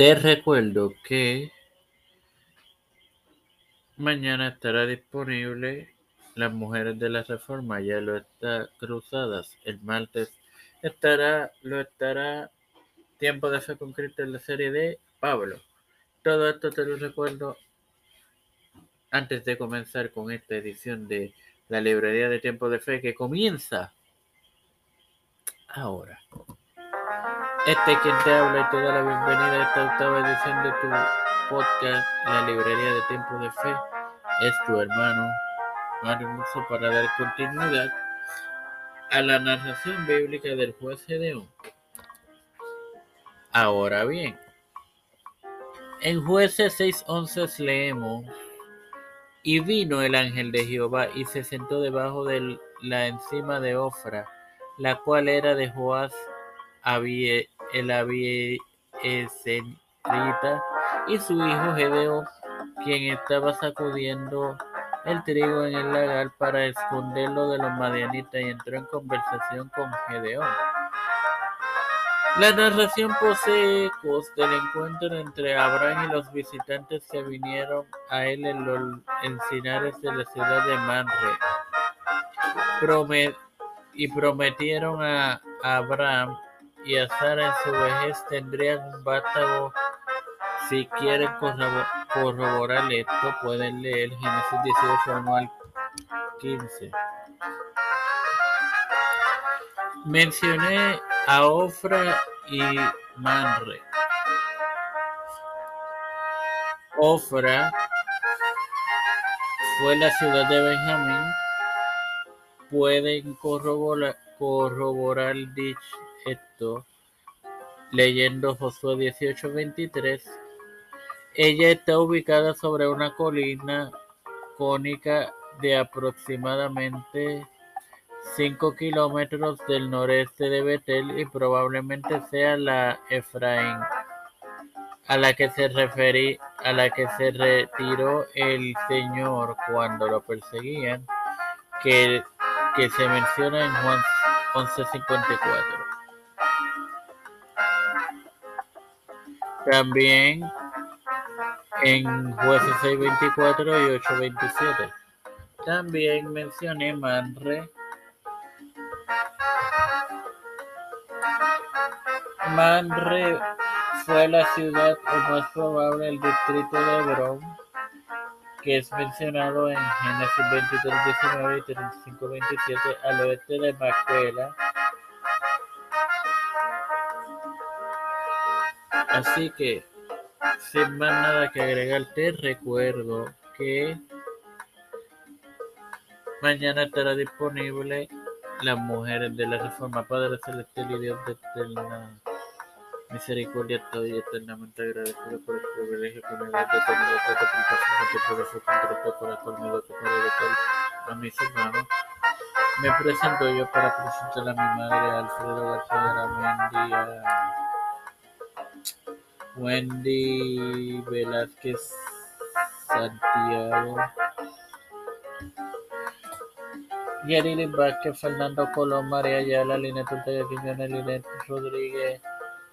Te recuerdo que mañana estará disponible Las Mujeres de la Reforma, ya lo está Cruzadas. El martes estará, lo estará Tiempo de Fe con en la serie de Pablo. Todo esto te lo recuerdo antes de comenzar con esta edición de la librería de Tiempo de Fe que comienza ahora. Este quien te habla y te da la bienvenida a esta octava edición de tu podcast, La Librería de Tiempo de Fe, es tu hermano Mario Musso para dar continuidad a la narración bíblica del juez Gedeón. Ahora bien, en jueces 6.11 leemos, y vino el ángel de Jehová y se sentó debajo de la encima de Ofra, la cual era de Joás el Abieserita, y su hijo Gedeón, quien estaba sacudiendo el trigo en el lagar para esconderlo de los madianitas, y entró en conversación con Gedeón. La narración posee ecos del encuentro entre Abraham y los visitantes que vinieron a él en los encinares de la ciudad de Manre y prometieron a Abraham y a Sara en su vejez tendrían un vástago. Si quieren corroborar esto, pueden leer Génesis 18, 1 al 15. Mencioné a Ofra y Manre. Ofra fue la ciudad de Benjamín. Pueden corroborar, corroborar dicho esto leyendo Josué 18:23. Ella está ubicada sobre una colina cónica de aproximadamente 5 kilómetros del noreste de Betel y probablemente sea la Efraín a la que se referí, a la que se retiró el Señor cuando lo perseguían, que, que se menciona en Juan 11:54. También en Jueces 6:24 y 8:27. También mencioné Manre. Manre fue la ciudad o más probable el distrito de Hebrón, que es mencionado en Génesis 23:19 y 35:27 al oeste de Macpela Así que, sin más nada que agregar, te recuerdo que mañana estará disponible Las Mujeres de la Reforma Padre Celestial y Dios de eterna misericordia. Estoy eternamente agradecido por el privilegio que me da de tener esta aplicación que puede ser contrato por el conmigo que puede dejar a mis hermanos. Me presento yo para presentar a mi madre, Alfredo García Garamendi, a Wendy Velázquez Santiago, Gary Vázquez, Fernando Colón, María Ayala, Linet Ortega Quiñones, Linet Rodríguez,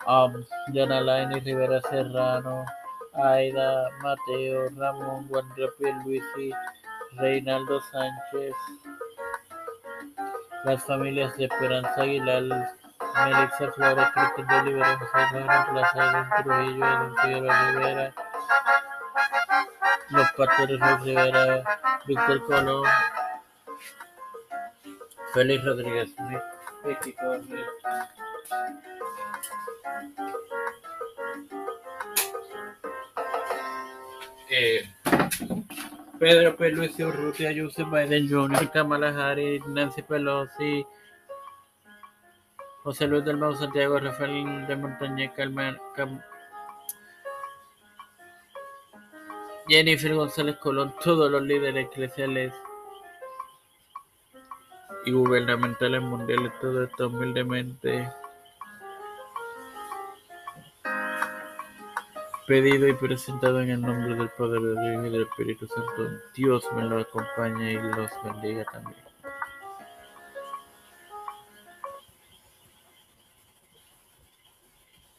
um, Laini Rivera Serrano, Aida, Mateo, Ramón, Juan Luisi, Reinaldo Sánchez, las familias de Esperanza Aguilar, Melissa Flores, Cristian Libera, José Manuel Plaza, Trujillo, Figueroa Rivera, Los Pastores Luis Rivera, Víctor Colón, Félix Rodríguez Torres. Eh, Pedro P. Luis Urrutia, Biden Jr., Kamala Harris, Nancy Pelosi, José Luis del Mau Santiago, Rafael de Montaña, Carmen, Jennifer González Colón, todos los líderes eclesiales y gubernamentales mundiales, todo esto humildemente pedido y presentado en el nombre del Padre, del Hijo y del Espíritu Santo. Dios me lo acompañe y los bendiga también.